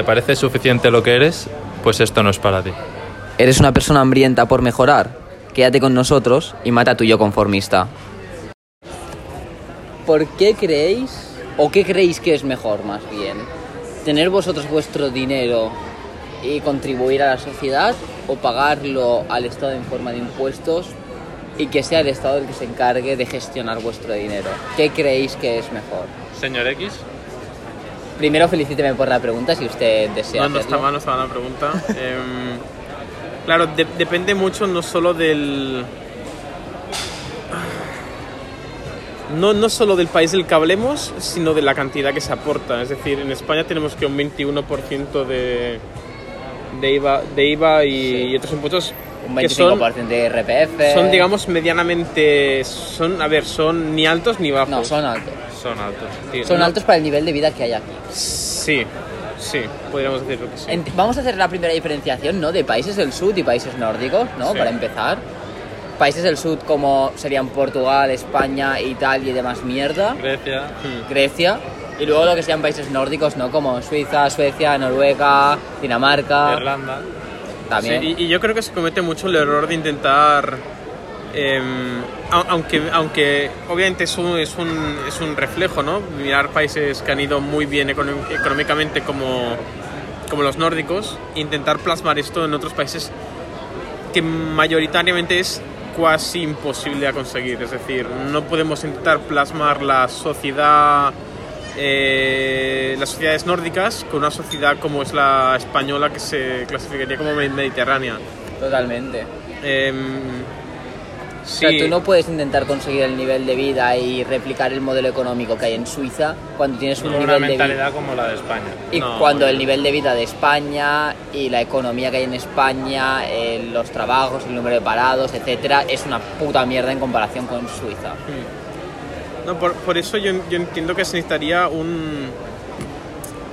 te parece suficiente lo que eres, pues esto no es para ti. ¿Eres una persona hambrienta por mejorar? Quédate con nosotros y mata a tu yo conformista. ¿Por qué creéis, o qué creéis que es mejor más bien? ¿Tener vosotros vuestro dinero y contribuir a la sociedad o pagarlo al Estado en forma de impuestos y que sea el Estado el que se encargue de gestionar vuestro dinero? ¿Qué creéis que es mejor? Señor X. Primero felicíteme por la pregunta si usted desea No, no está hacerlo. mal, no está mal la pregunta. Em, claro, de- depende mucho no solo del... No, no solo del país del que hablemos, sino de la cantidad que se aporta. Es decir, en España tenemos que un 21% de, de IVA, de IVA y, Sí. y otros impuestos Un que son, 25% de RPF. son, digamos, medianamente... Son, a ver, son ni altos ni bajos. No, son altos. Son altos. Sí, Son no- altos para el nivel de vida que hay aquí. Sí, sí, podríamos decirlo que sí. Vamos a hacer la primera diferenciación, ¿no? De países del sur y países nórdicos, ¿no? Sí. Para empezar. Países del sur como serían Portugal, España, Italia y demás mierda. Grecia. Mm. Grecia. Y luego lo que sean países nórdicos, ¿no? Como Suiza, Suecia, Noruega, Dinamarca. Irlanda. También. Sí, y, y yo creo que se comete mucho el error de intentar, em, au- aunque, aunque obviamente es un, es, un, es un reflejo, ¿no? Mirar países que han ido muy bien económicamente como, como los nórdicos, intentar plasmar esto en otros países que mayoritariamente es casi imposible a conseguir. Es decir, no podemos intentar plasmar la sociedad, eh, las sociedades nórdicas con una sociedad como es la española que se clasificaría como me- mediterránea. Totalmente. Em, O sí, sea, tú no puedes intentar conseguir el nivel de vida y replicar el modelo económico que hay en Suiza cuando tienes un Una nivel de vida. mentalidad como la de España. Y No, cuando no. el nivel de vida de España y la economía que hay en España, eh, los trabajos, el número de parados, etcétera, es una puta mierda en comparación con Suiza. No, por, por eso yo, yo entiendo que se necesitaría un...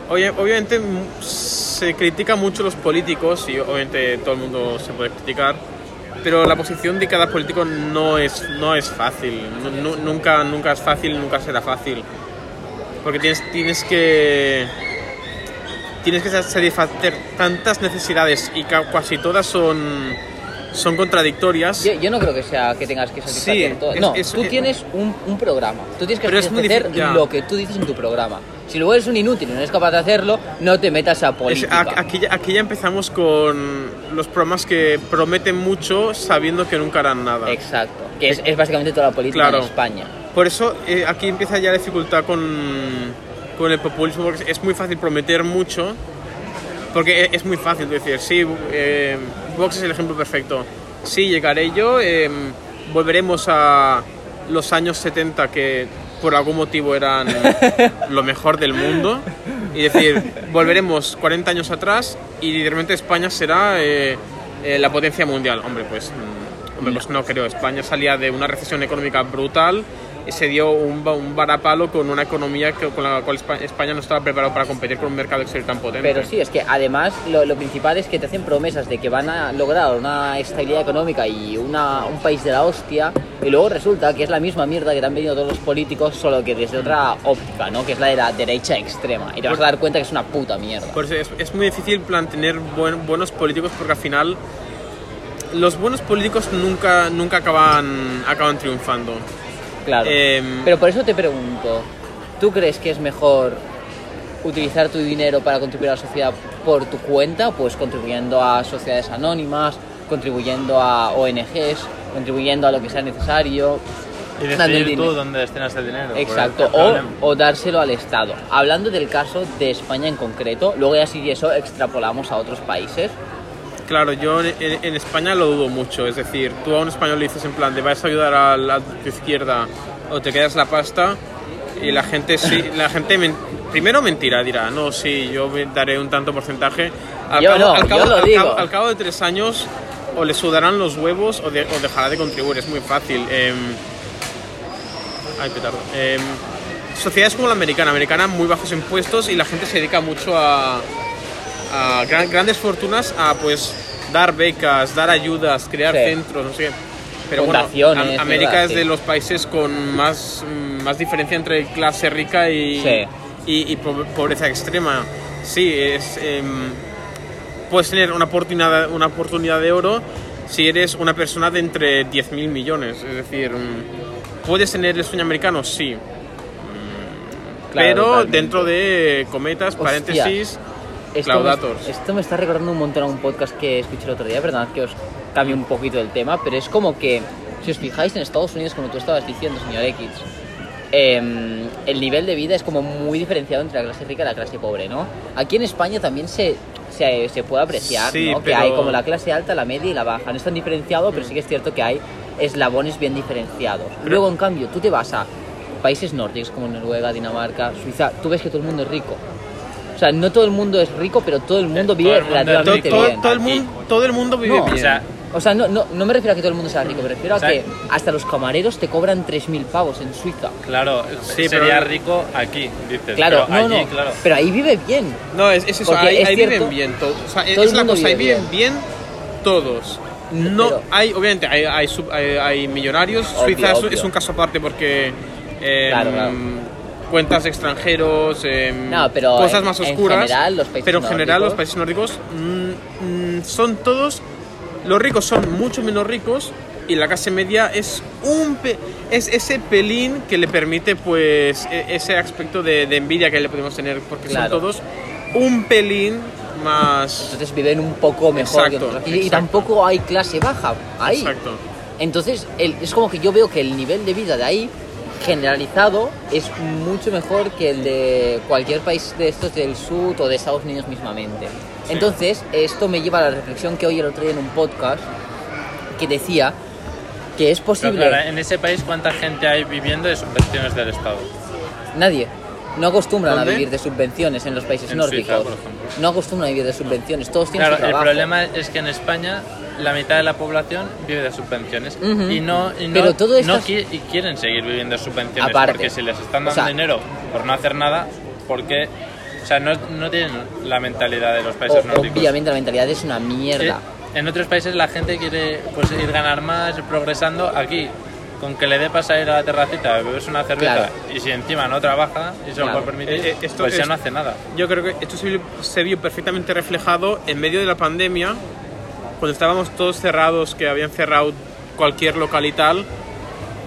Obviamente se critica mucho los políticos y obviamente todo el mundo se puede criticar, pero la posición de cada político no es, no es fácil, Nu- nu- nunca, nunca es fácil, nunca será fácil, porque tienes, tienes que... Tienes que satisfacer tantas necesidades y ca- casi todas son, son contradictorias. Yo, yo no creo que sea que tengas que satisfacer Sí, todo. es- No, es- tú es- tienes un, un programa. Tú tienes que ya. lo que tú dices en tu programa. Si luego eres un inútil y no eres capaz de hacerlo, no te metas a política. aquí, aquí ya empezamos con los programas que prometen mucho sabiendo que nunca harán nada. Exacto. Que es, es básicamente toda la política Claro. en España. Por eso eh, aquí empieza ya la dificultad con, con el populismo, porque es muy fácil prometer mucho, porque e- es muy fácil decir, sí, eh, Vox es el ejemplo perfecto. Sí, llegaré yo, eh, volveremos a los años 70 que por algún motivo eran lo mejor del mundo y decir, volveremos 40 años atrás y de repente España será eh, eh, la potencia mundial. Hombre, pues, mm, hombre, pues no creo. España salía de una recesión económica brutal se dio un, un varapalo con una economía que, con la cual Espa- España no estaba preparado para competir con un mercado exterior tan potente. Pero sí, es que además lo, lo principal es que te hacen promesas de que van a lograr una estabilidad económica y una, un país de la hostia, y luego resulta que es la misma mierda que te han venido todos los políticos, solo que desde otra óptica, ¿no? Que es la de la derecha extrema. Y te vas a dar cuenta que es una puta mierda. Por eso es, es muy difícil plan tener buen- buenos políticos porque al final los buenos políticos nunca, nunca acaban, acaban triunfando. Claro. Em, Pero por eso te pregunto, ¿tú crees que es mejor utilizar tu dinero para contribuir a la sociedad por tu cuenta? Pues contribuyendo a sociedades anónimas, contribuyendo a ONGs, contribuyendo a lo que sea necesario. Y decidir tú dinero. dónde destinas el dinero. Exacto, o dárselo al Estado. Hablando del caso de España en concreto, luego ya si eso extrapolamos a otros países. Claro, yo en, España lo dudo mucho. Es decir, tú a un español le dices en plan de vas a ayudar a la izquierda o te quedas la pasta y la gente sí, la gente men- primero mentirá, dirá, no, sí, yo daré un tanto porcentaje. Al Yo cabo, no, al cabo- yo lo al digo. cabo- al cabo de tres años o le sudarán los huevos o, de- o dejará de contribuir. Es muy fácil. Em, ay, petardo. Em, sociedades como la americana, americana muy bajos impuestos y la gente se dedica mucho a, a gran- grandes fortunas a pues dar becas, dar ayudas, crear Sí. centros, no sé. Pero bueno, América ¿verdad? es Sí. de los países con más, mm, más diferencia entre clase rica y, Sí. y, y po- pobreza extrema. sí, es, em, puedes tener una oportunidad, una oportunidad de oro si eres una persona de entre 10.000 millones. Es decir, mm, ¿puedes tener el sueño americano? Sí. Mm, Claro, pero totalmente. dentro de cometas, Hostia. paréntesis, Esto me, esto me está recordando un montón a un podcast que escuché el otro día, perdonad que os cambie un poquito el tema, pero es como que, si os fijáis en Estados Unidos, como tú estabas diciendo, señor X, em, el nivel de vida es como muy diferenciado entre la clase rica y la clase pobre, ¿no? Aquí en España también se, se, se puede apreciar, Sí, ¿no? Que pero- hay como la clase alta, la media y la baja. No es tan diferenciado, pero sí que es cierto que hay eslabones bien diferenciados. Luego, en cambio, tú te vas a países nórdicos como Noruega, Dinamarca, Suiza, tú ves que todo el mundo es rico. O sea, no todo el mundo es rico, pero todo el mundo todo vive relativamente bien. todo el mundo, todo el mundo vive No, bien. O sea, O sea, no, no, no me refiero a que todo el mundo sea rico, me refiero a O sea, que hasta los camareros te cobran 3.000 pavos en Suiza. claro, Sí, sería pero- rico aquí, dices. Claro, pero no, allí, no. claro. Pero ahí vive bien. No, es, es eso, Porque ahí, es ahí cierto, viven bien todos. O sea, todo es la cosa, ahí vive viven bien todos. No, Pero- hay, obviamente, hay, hay, sub- hay- hay millonarios. Obvio, Suiza es- obvio. es un caso aparte porque eh, Claro, claro. Cuentas extranjeros, eh, No, pero cosas en- más en oscuras. general, los países pero en general los nórdicos- países nórdicos mm, mm, son todos, los ricos son mucho menos ricos y la clase media es un pe- es ese pelín que le permite pues e- ese aspecto de, de envidia que le podemos tener porque Claro. son todos un pelín más Entonces viven un poco mejor que Exacto, nosotros. Y, y tampoco hay clase baja ahí. exacto Entonces, el- es como que yo veo que el nivel de vida de ahí, generalizado, es mucho mejor que el de cualquier país de estos del sur o de Estados Unidos mismamente. Entonces, esto me lleva a la reflexión que hoy el otro día en un podcast que decía que es Pero posible... claro, en ese país, ¿cuánta gente hay viviendo de subvenciones del Estado? Nadie. No acostumbran ¿Dónde? a vivir de subvenciones en los países En nórdicos. Suiza, por ejemplo. no acostumbran a vivir de subvenciones. Todos tienen Claro, su el trabajo. problema es que en España la mitad de la población vive de subvenciones y no, y no, Pero todo no qui- y quieren seguir viviendo de subvenciones Aparte. porque si les están O dando sea- dinero por no hacer nada, porque o sea, no, no tienen la mentalidad de los países O- nórdicos. obviamente la mentalidad es una mierda. en otros países la gente quiere pues ir ganar más, ir progresando. Aquí, con que le dé para ir a la terracita, bebes una cerveza Claro. y si encima no trabaja y se lo Claro. permitir, Eh, eh, esto pues ya no hace nada. yo creo que esto se vio, se vio perfectamente reflejado en medio de la pandemia cuando estábamos todos cerrados que habían cerrado cualquier local y tal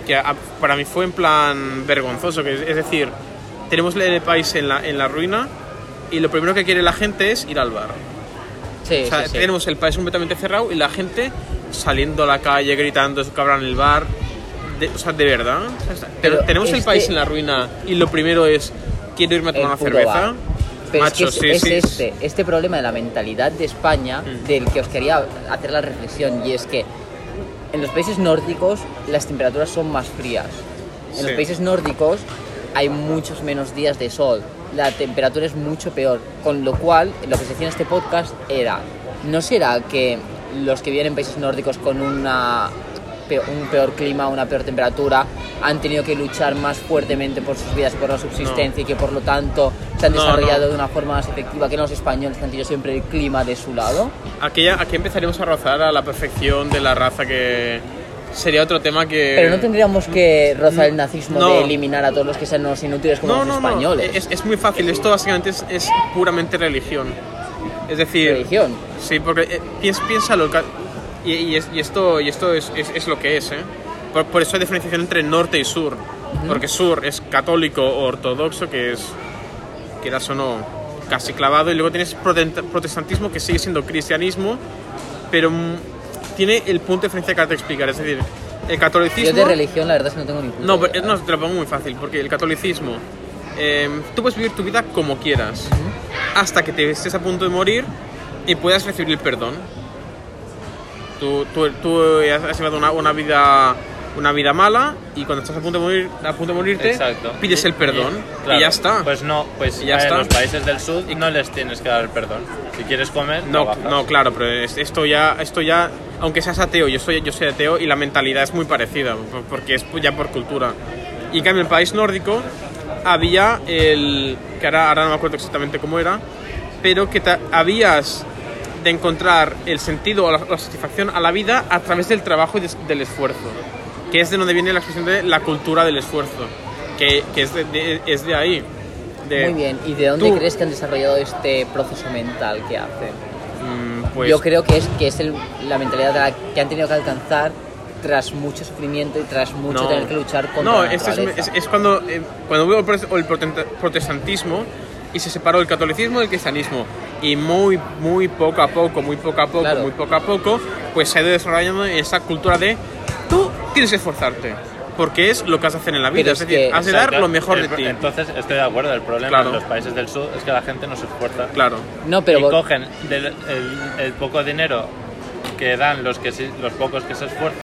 que a- para mí fue en plan vergonzoso que es, es decir tenemos el país en la, en la ruina y lo primero que quiere la gente es ir al bar Sí, O sea, sí, sí. tenemos el país completamente cerrado y la gente saliendo a la calle gritando que abran el bar. De, o sea, de verdad. O sea, Pero te- tenemos el este- país en la ruina y lo primero es quiero irme a tomar El una cerveza. bar. Pero Macho, es que es, sí, es sí. este, este problema de la mentalidad de España Mm. del que os quería hacer la reflexión y es que en los países nórdicos las temperaturas son más frías. En los Sí. países nórdicos hay muchos menos días de sol. La temperatura es mucho peor. Con lo cual, lo que se decía en este podcast era, ¿no será que los que viven en países nórdicos con una un peor clima, una peor temperatura, han tenido que luchar más fuertemente por sus vidas, por la subsistencia y que por lo tanto se han desarrollado no. de una forma más efectiva que los españoles que han tenido siempre el clima de su lado. Aquí, aquí empezaremos a rozar a la perfección de la raza que sería otro tema que... Pero no tendríamos que rozar el nazismo No. de eliminar a todos los que sean los inútiles como No, los no, no. españoles. Es, es muy fácil. Esto básicamente es, es puramente religión. Es decir... Religión. Sí, porque eh, piénsalo, y, y es- y esto, y esto es, es- es lo que es, ¿eh? Por, por eso hay diferenciación entre norte y sur, porque sur es católico o ortodoxo, que es, quieras o no, casi clavado, y luego tienes protestantismo, que sigue siendo cristianismo, pero tiene el punto de diferencia que ahora te explicar, es decir, el Yo catolicismo... de religión la verdad es que no tengo ni No, pero, no, te lo pongo muy fácil, porque el catolicismo, eh, tú puedes vivir tu vida como quieras, hasta que te estés a punto de morir y puedas recibir el perdón. Tú, tú, tú has llevado una, una vida una vida mala y cuando estás a punto de morir a punto de morirte Exacto. pides el perdón Y- y, claro, ya está. Pues no, pues Y ya en está. los países del sur no les tienes que dar el perdón. Si quieres comer, no, trabajas. no, claro, pero es- esto ya esto ya aunque seas ateo, yo soy yo soy ateo y la mentalidad es muy parecida por- porque es ya por cultura. Y en cambio en el país nórdico había el que ahora, ahora no me acuerdo exactamente cómo era, pero que habías de encontrar el sentido o la, la satisfacción a la vida a través del trabajo y del esfuerzo, que es de donde viene la expresión de la cultura del esfuerzo, que, que es, de, de- es de ahí. Muy bien, ¿y de dónde tú- crees que han desarrollado este proceso mental que hacen? mm, pues, Yo creo que es, que es el- la mentalidad la que han tenido que alcanzar tras mucho sufrimiento y tras mucho no. tener que luchar contra No, la es, es- es cuando, eh, cuando hubo el prote- el prote- protestantismo y se separó el catolicismo del cristianismo. Y muy, muy poco a poco, muy poco a poco, Claro. muy poco a poco, pues se ha ido desarrollando esa cultura de tú tienes que esforzarte. Porque es lo que has de hacer en la vida. Pero Es es decir, que- has de dar lo mejor El de ti. Entonces estoy de acuerdo, el problema Claro. en los países del sur es que la gente no se esfuerza. Claro. No, pero y vos- cogen del- el, el poco dinero que dan los, que los pocos que se esfuerzan